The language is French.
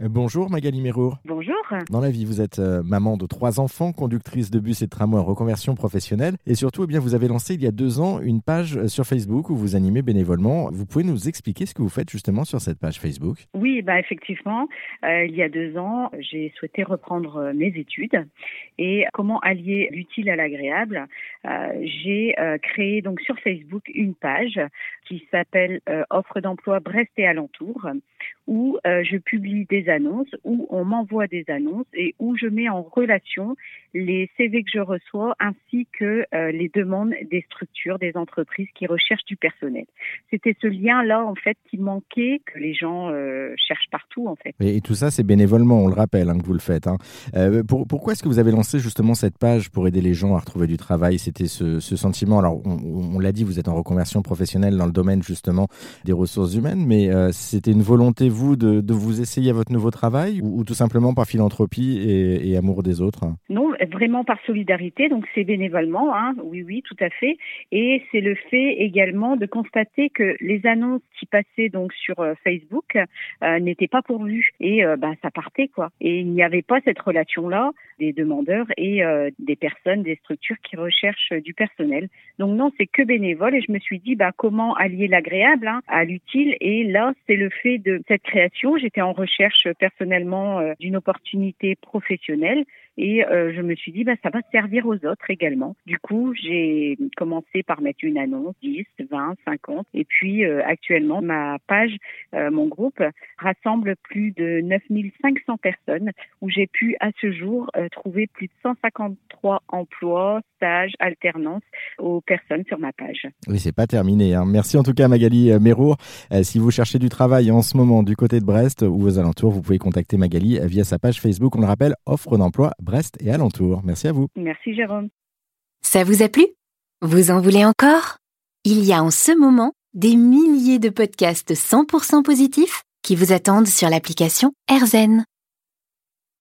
Euh, bonjour Magali Mérour. Bonjour. Dans la vie, vous êtes euh, maman de trois enfants, conductrice de bus et de tramway en reconversion professionnelle. Et surtout, eh bien, vous avez lancé il y a deux ans une page euh, sur Facebook où vous animez bénévolement. Vous pouvez nous expliquer ce que vous faites justement sur cette page Facebook? Oui, bah, effectivement. il y a deux ans, j'ai souhaité reprendre mes études. Et comment allier l'utile à l'agréable? J'ai créé donc sur Facebook une page qui s'appelle Offre d'emploi Brest et alentour où je publie des annonces, où on m'envoie des annonces et où je mets en relation les CV que je reçois ainsi que euh, les demandes des structures, des entreprises qui recherchent du personnel. C'était ce lien-là en fait qui manquait, que les gens euh, cherchent partout en fait. Et, tout ça, c'est bénévolement, on le rappelle, hein, que vous le faites. Hein. Euh, pourquoi est-ce que vous avez lancé justement cette page pour aider les gens à retrouver du travail? C'était ce, sentiment. Alors, on, l'a dit, vous êtes en reconversion professionnelle dans le domaine justement des ressources humaines, mais c'était une volonté vous de, vous essayer à votre travail ou, tout simplement par philanthropie et, amour des autres? Non, vraiment par solidarité, donc c'est bénévolement, hein, oui, oui, tout à fait. Et c'est le fait également de constater que les annonces qui passaient donc sur euh, Facebook euh, n'étaient pas pourvues et euh, bah, ça partait quoi. Et il n'y avait pas cette relation-là des demandeurs et des personnes, des structures qui recherchent du personnel. Donc non, c'est que bénévole et je me suis dit bah comment allier l'agréable hein, à l'utile et là c'est le fait de cette création. J'étais en recherche personnellement euh, d'une opportunité professionnelle et euh, je me suis dit bah ça va servir aux autres également. Du coup, j'ai commencé par mettre une annonce 10, 20, 50 et puis euh, actuellement ma page mon groupe rassemble plus de 9500 personnes où j'ai pu à ce jour trouver plus de 153 emplois, stages, alternances aux personnes sur ma page. Oui, c'est pas terminé. Hein. Merci en tout cas Magali Mérour. si vous cherchez du travail en ce moment du côté de Brest ou aux alentours, vous pouvez contacter Magali via sa page Facebook. On le rappelle, offre d'emploi Brest et alentour. Merci à vous. Merci Jérôme. Ça vous a plu? Vous en voulez encore? Il y a en ce moment des milliers de podcasts 100% positifs qui vous attendent sur l'application AirZen.